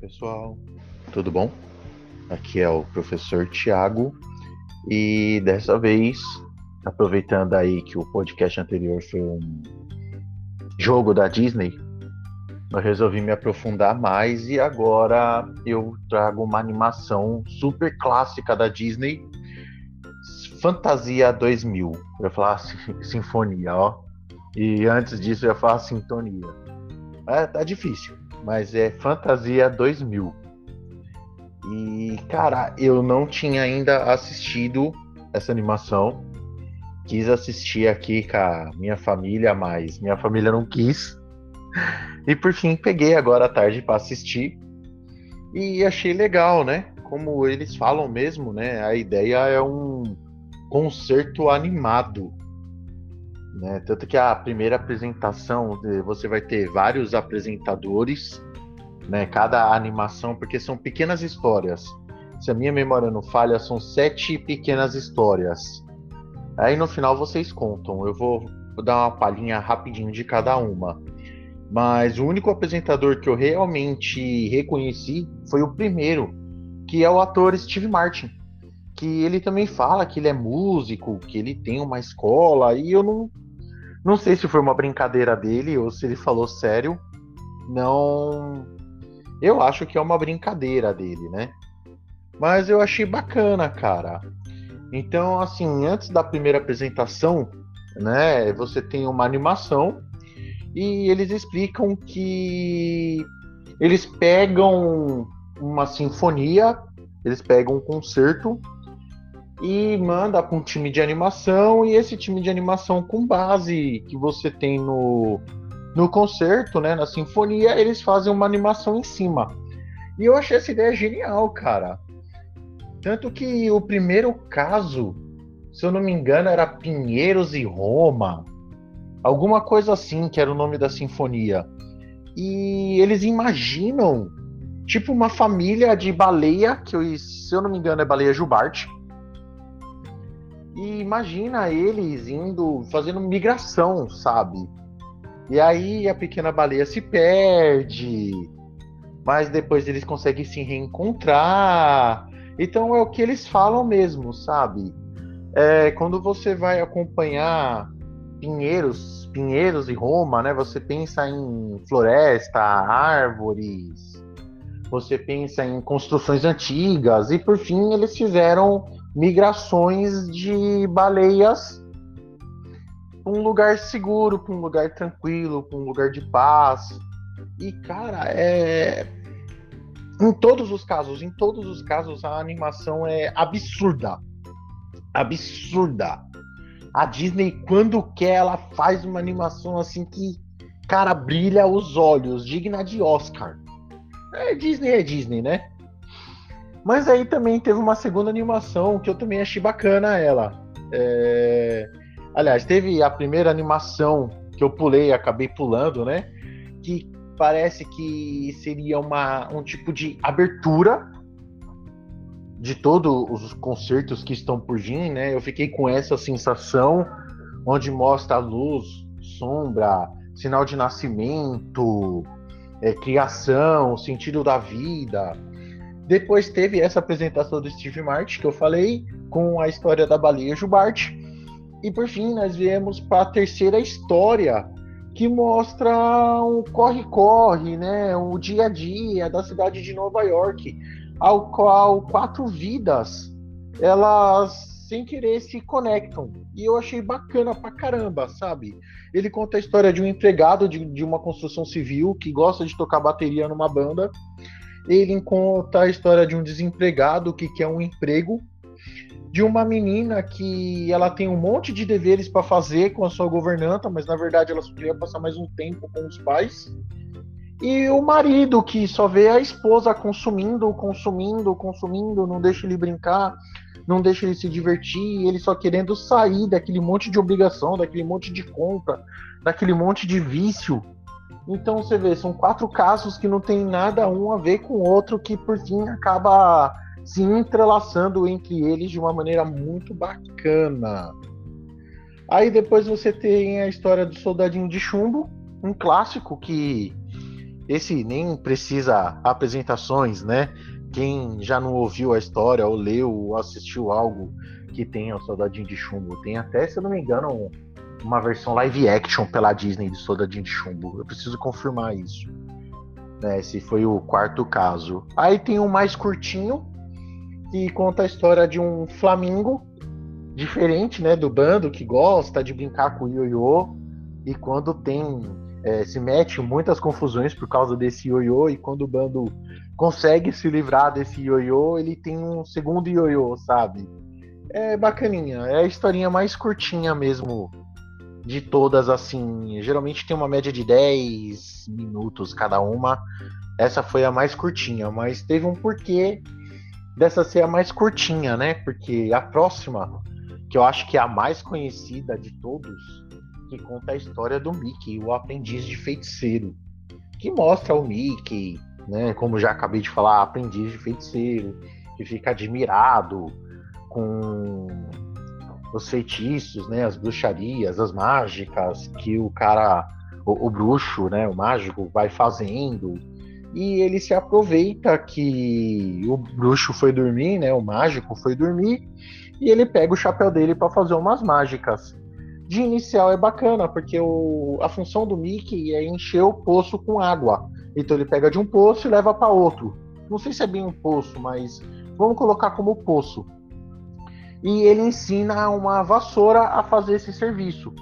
pessoal, tudo bom? Aqui é o professor Tiago e dessa vez, aproveitando aí que o podcast anterior foi um jogo da Disney, eu resolvi me aprofundar mais e agora eu trago uma animação super clássica da Disney, Fantasia 2000. Eu ia falar sinfonia, ó. E antes disso eu ia falar sintonia. É, tá difícil mas é Fantasia 2000. E, cara, eu não tinha ainda assistido essa animação. Quis assistir aqui com a minha família, mas minha família não quis. E por fim peguei agora à tarde para assistir. E achei legal, né? Como eles falam mesmo, né? A ideia é um concerto animado. Né? Tanto que a primeira apresentação você vai ter vários apresentadores, né? Cada animação, porque são pequenas histórias. Se a minha memória não falha, são sete pequenas histórias. Aí no final vocês contam. Eu vou dar uma palhinha rapidinho de cada uma. Mas o único apresentador que eu realmente reconheci foi o primeiro, que é o ator Steve Martin. Que ele também fala que ele é músico, que ele tem uma escola, e eu não, não sei se foi uma brincadeira dele ou se ele falou sério. Não. Eu acho que é uma brincadeira dele, né? Mas eu achei bacana, cara. Então, assim, antes da primeira apresentação, né, você tem uma animação e eles explicam que eles pegam uma sinfonia, eles pegam um concerto e manda para um time de animação e esse time de animação com base que você tem no no concerto, né, na sinfonia, eles fazem uma animação em cima. E eu achei essa ideia genial, cara. Tanto que o primeiro caso, se eu não me engano, era Pinheiros e Roma, alguma coisa assim, que era o nome da sinfonia. E eles imaginam tipo uma família de baleia, que eu, se eu não me engano é baleia jubarte, e imagina eles indo, fazendo migração, sabe? E aí a pequena baleia se perde, mas depois eles conseguem se reencontrar. Então é o que eles falam mesmo, sabe? É, quando você vai acompanhar Pinheiros, Pinheiros e Roma, né? Você pensa em floresta, árvores, você pensa em construções antigas e por fim eles fizeram migrações de baleias para um lugar seguro, para um lugar tranquilo, para um lugar de paz. E cara, é em todos os casos, em todos os casos a animação é absurda. Absurda. A Disney quando quer ela faz uma animação assim que cara brilha os olhos, digna de Oscar. É Disney é Disney, né? Mas aí também teve uma segunda animação que eu também achei bacana ela. É... Aliás, teve a primeira animação que eu pulei, acabei pulando, né? Que parece que seria uma, um tipo de abertura de todos os concertos que estão por vir, né? Eu fiquei com essa sensação onde mostra luz, sombra, sinal de nascimento, é, criação, sentido da vida. Depois teve essa apresentação do Steve Martin, que eu falei, com a história da baleia Jubarte. E por fim, nós viemos para a terceira história, que mostra um corre-corre, né? o dia a dia da cidade de Nova York, ao qual quatro vidas elas sem querer se conectam. E eu achei bacana pra caramba, sabe? Ele conta a história de um empregado de, de uma construção civil que gosta de tocar bateria numa banda ele conta a história de um desempregado que quer um emprego, de uma menina que ela tem um monte de deveres para fazer com a sua governanta, mas na verdade ela só queria passar mais um tempo com os pais. E o marido que só vê a esposa consumindo, consumindo, consumindo, não deixa ele brincar, não deixa ele se divertir, ele só querendo sair daquele monte de obrigação, daquele monte de compra, daquele monte de vício então você vê, são quatro casos que não tem nada um a ver com o outro, que por fim acaba se entrelaçando entre eles de uma maneira muito bacana. Aí depois você tem a história do Soldadinho de Chumbo, um clássico que esse nem precisa apresentações, né? Quem já não ouviu a história, ou leu, ou assistiu algo que tenha o Soldadinho de Chumbo, tem até, se eu não me engano, uma versão live action pela Disney de Soldadinho de Chumbo. Eu preciso confirmar isso. Né, esse foi o quarto caso. Aí tem um mais curtinho, que conta a história de um flamingo diferente, né, do bando que gosta de brincar com o ioiô e quando tem é, se mete muitas confusões por causa desse ioiô e quando o bando consegue se livrar desse ioiô, ele tem um segundo ioiô, sabe? É bacaninha, é a historinha mais curtinha mesmo de todas assim. Geralmente tem uma média de 10 minutos cada uma. Essa foi a mais curtinha, mas teve um porquê dessa ser a mais curtinha, né? Porque a próxima que eu acho que é a mais conhecida de todos, que conta a história do Mickey, o aprendiz de feiticeiro, que mostra o Mickey, né, como já acabei de falar, aprendiz de feiticeiro, que fica admirado com os feitiços, né, as bruxarias, as mágicas que o cara, o, o bruxo, né, o mágico vai fazendo. E ele se aproveita que o bruxo foi dormir, né, o mágico foi dormir e ele pega o chapéu dele para fazer umas mágicas. De inicial é bacana, porque o, a função do Mickey é encher o poço com água. Então ele pega de um poço e leva para outro. Não sei se é bem um poço, mas vamos colocar como poço. E ele ensina uma vassoura a fazer esse serviço.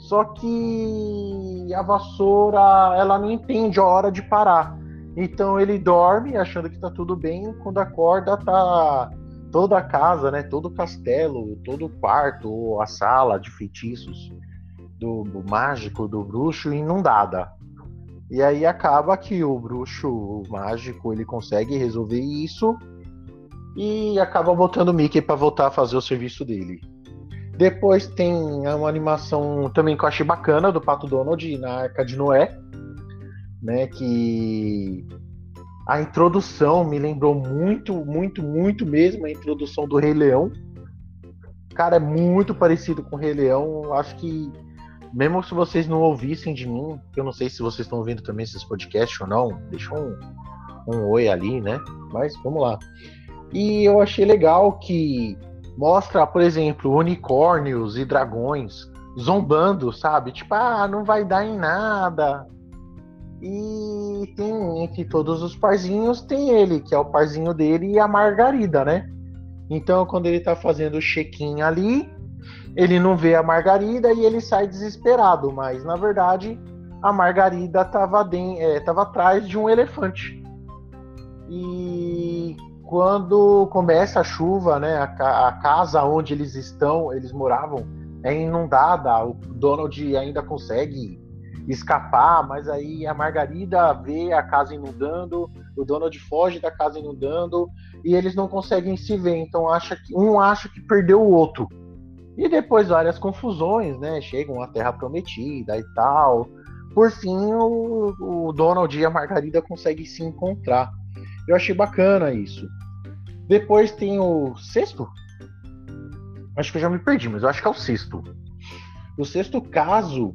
Só que a vassoura, ela não entende a hora de parar. Então ele dorme achando que tá tudo bem, quando acorda tá toda a casa, né, todo o castelo, todo o quarto, a sala de feitiços do, do mágico, do bruxo inundada. E aí acaba que o bruxo o mágico ele consegue resolver isso e acaba botando o Mickey para voltar a fazer o serviço dele. Depois tem uma animação também que eu achei bacana do Pato Donald na Arca de Noé, né, que a introdução me lembrou muito, muito, muito mesmo a introdução do Rei Leão. Cara, é muito parecido com o Rei Leão. Acho que, mesmo se vocês não ouvissem de mim, eu não sei se vocês estão ouvindo também esses podcasts ou não, deixa um, um oi ali, né? Mas vamos lá. E eu achei legal que mostra, por exemplo, unicórnios e dragões zombando, sabe? Tipo, ah, não vai dar em nada. E tem entre todos os parzinhos, tem ele, que é o parzinho dele, e a Margarida, né? Então, quando ele tá fazendo o check-in ali, ele não vê a Margarida e ele sai desesperado, mas na verdade a Margarida tava, de, é, tava atrás de um elefante. E quando começa a chuva, né, a, a casa onde eles estão, eles moravam, é inundada, o Donald ainda consegue escapar, mas aí a Margarida vê a casa inundando, o Donald foge da casa inundando e eles não conseguem se ver, então acha que um acha que perdeu o outro. E depois várias confusões, né? Chegam à Terra Prometida e tal. Por fim, o, o Donald e a Margarida conseguem se encontrar. Eu achei bacana isso. Depois tem o sexto. Acho que eu já me perdi, mas eu acho que é o sexto. O sexto caso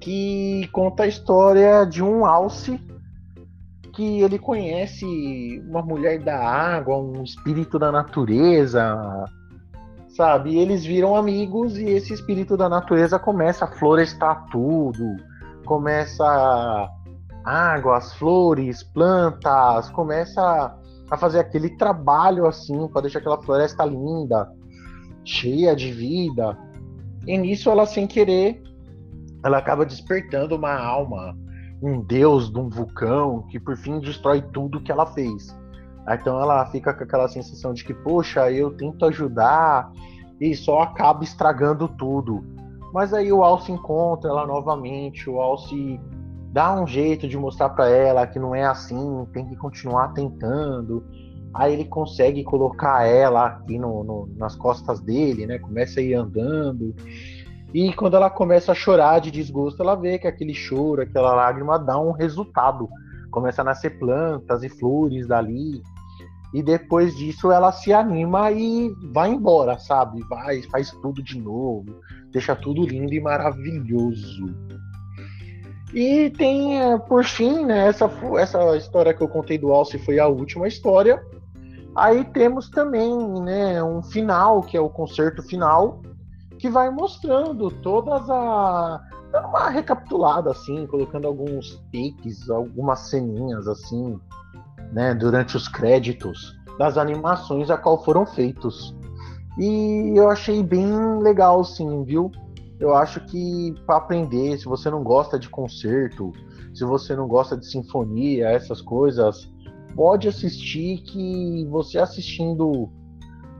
que conta a história de um alce que ele conhece uma mulher da água, um espírito da natureza, sabe? E eles viram amigos e esse espírito da natureza começa a florestar tudo, começa água, as flores, plantas, começa a fazer aquele trabalho assim para deixar aquela floresta linda, cheia de vida. E nisso ela sem querer ela acaba despertando uma alma, um deus de um vulcão que por fim destrói tudo que ela fez. Então ela fica com aquela sensação de que, poxa, eu tento ajudar e só acaba estragando tudo. Mas aí o Alce encontra ela novamente, o Alce dá um jeito de mostrar para ela que não é assim, tem que continuar tentando. Aí ele consegue colocar ela aqui no, no, nas costas dele, né? Começa a ir andando. E quando ela começa a chorar de desgosto, ela vê que aquele choro, aquela lágrima dá um resultado. Começa a nascer plantas e flores dali. E depois disso ela se anima e vai embora, sabe? Vai, faz tudo de novo, deixa tudo lindo e maravilhoso. E tem, é, por fim, né, essa, essa história que eu contei do Alce foi a última história. Aí temos também né, um final, que é o concerto final, que vai mostrando todas a. uma recapitulada, assim, colocando alguns takes, algumas ceninhas, assim, né, durante os créditos das animações a qual foram feitos. E eu achei bem legal, sim, viu? Eu acho que para aprender, se você não gosta de concerto, se você não gosta de sinfonia, essas coisas, pode assistir que você assistindo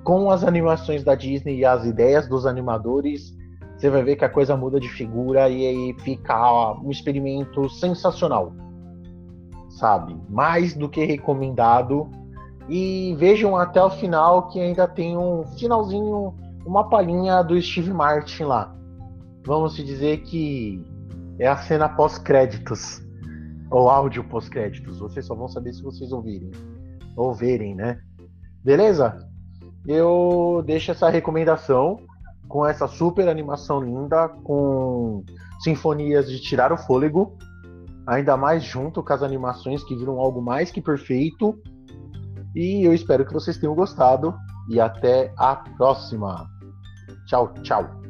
com as animações da Disney e as ideias dos animadores, você vai ver que a coisa muda de figura e aí fica um experimento sensacional. Sabe? Mais do que recomendado. E vejam até o final que ainda tem um finalzinho, uma palhinha do Steve Martin lá. Vamos dizer que é a cena pós-créditos ou áudio pós-créditos. Vocês só vão saber se vocês ouvirem. Ou verem, né? Beleza? Eu deixo essa recomendação com essa super animação linda, com sinfonias de tirar o fôlego, ainda mais junto com as animações que viram algo mais que perfeito. E eu espero que vocês tenham gostado e até a próxima. Tchau, tchau.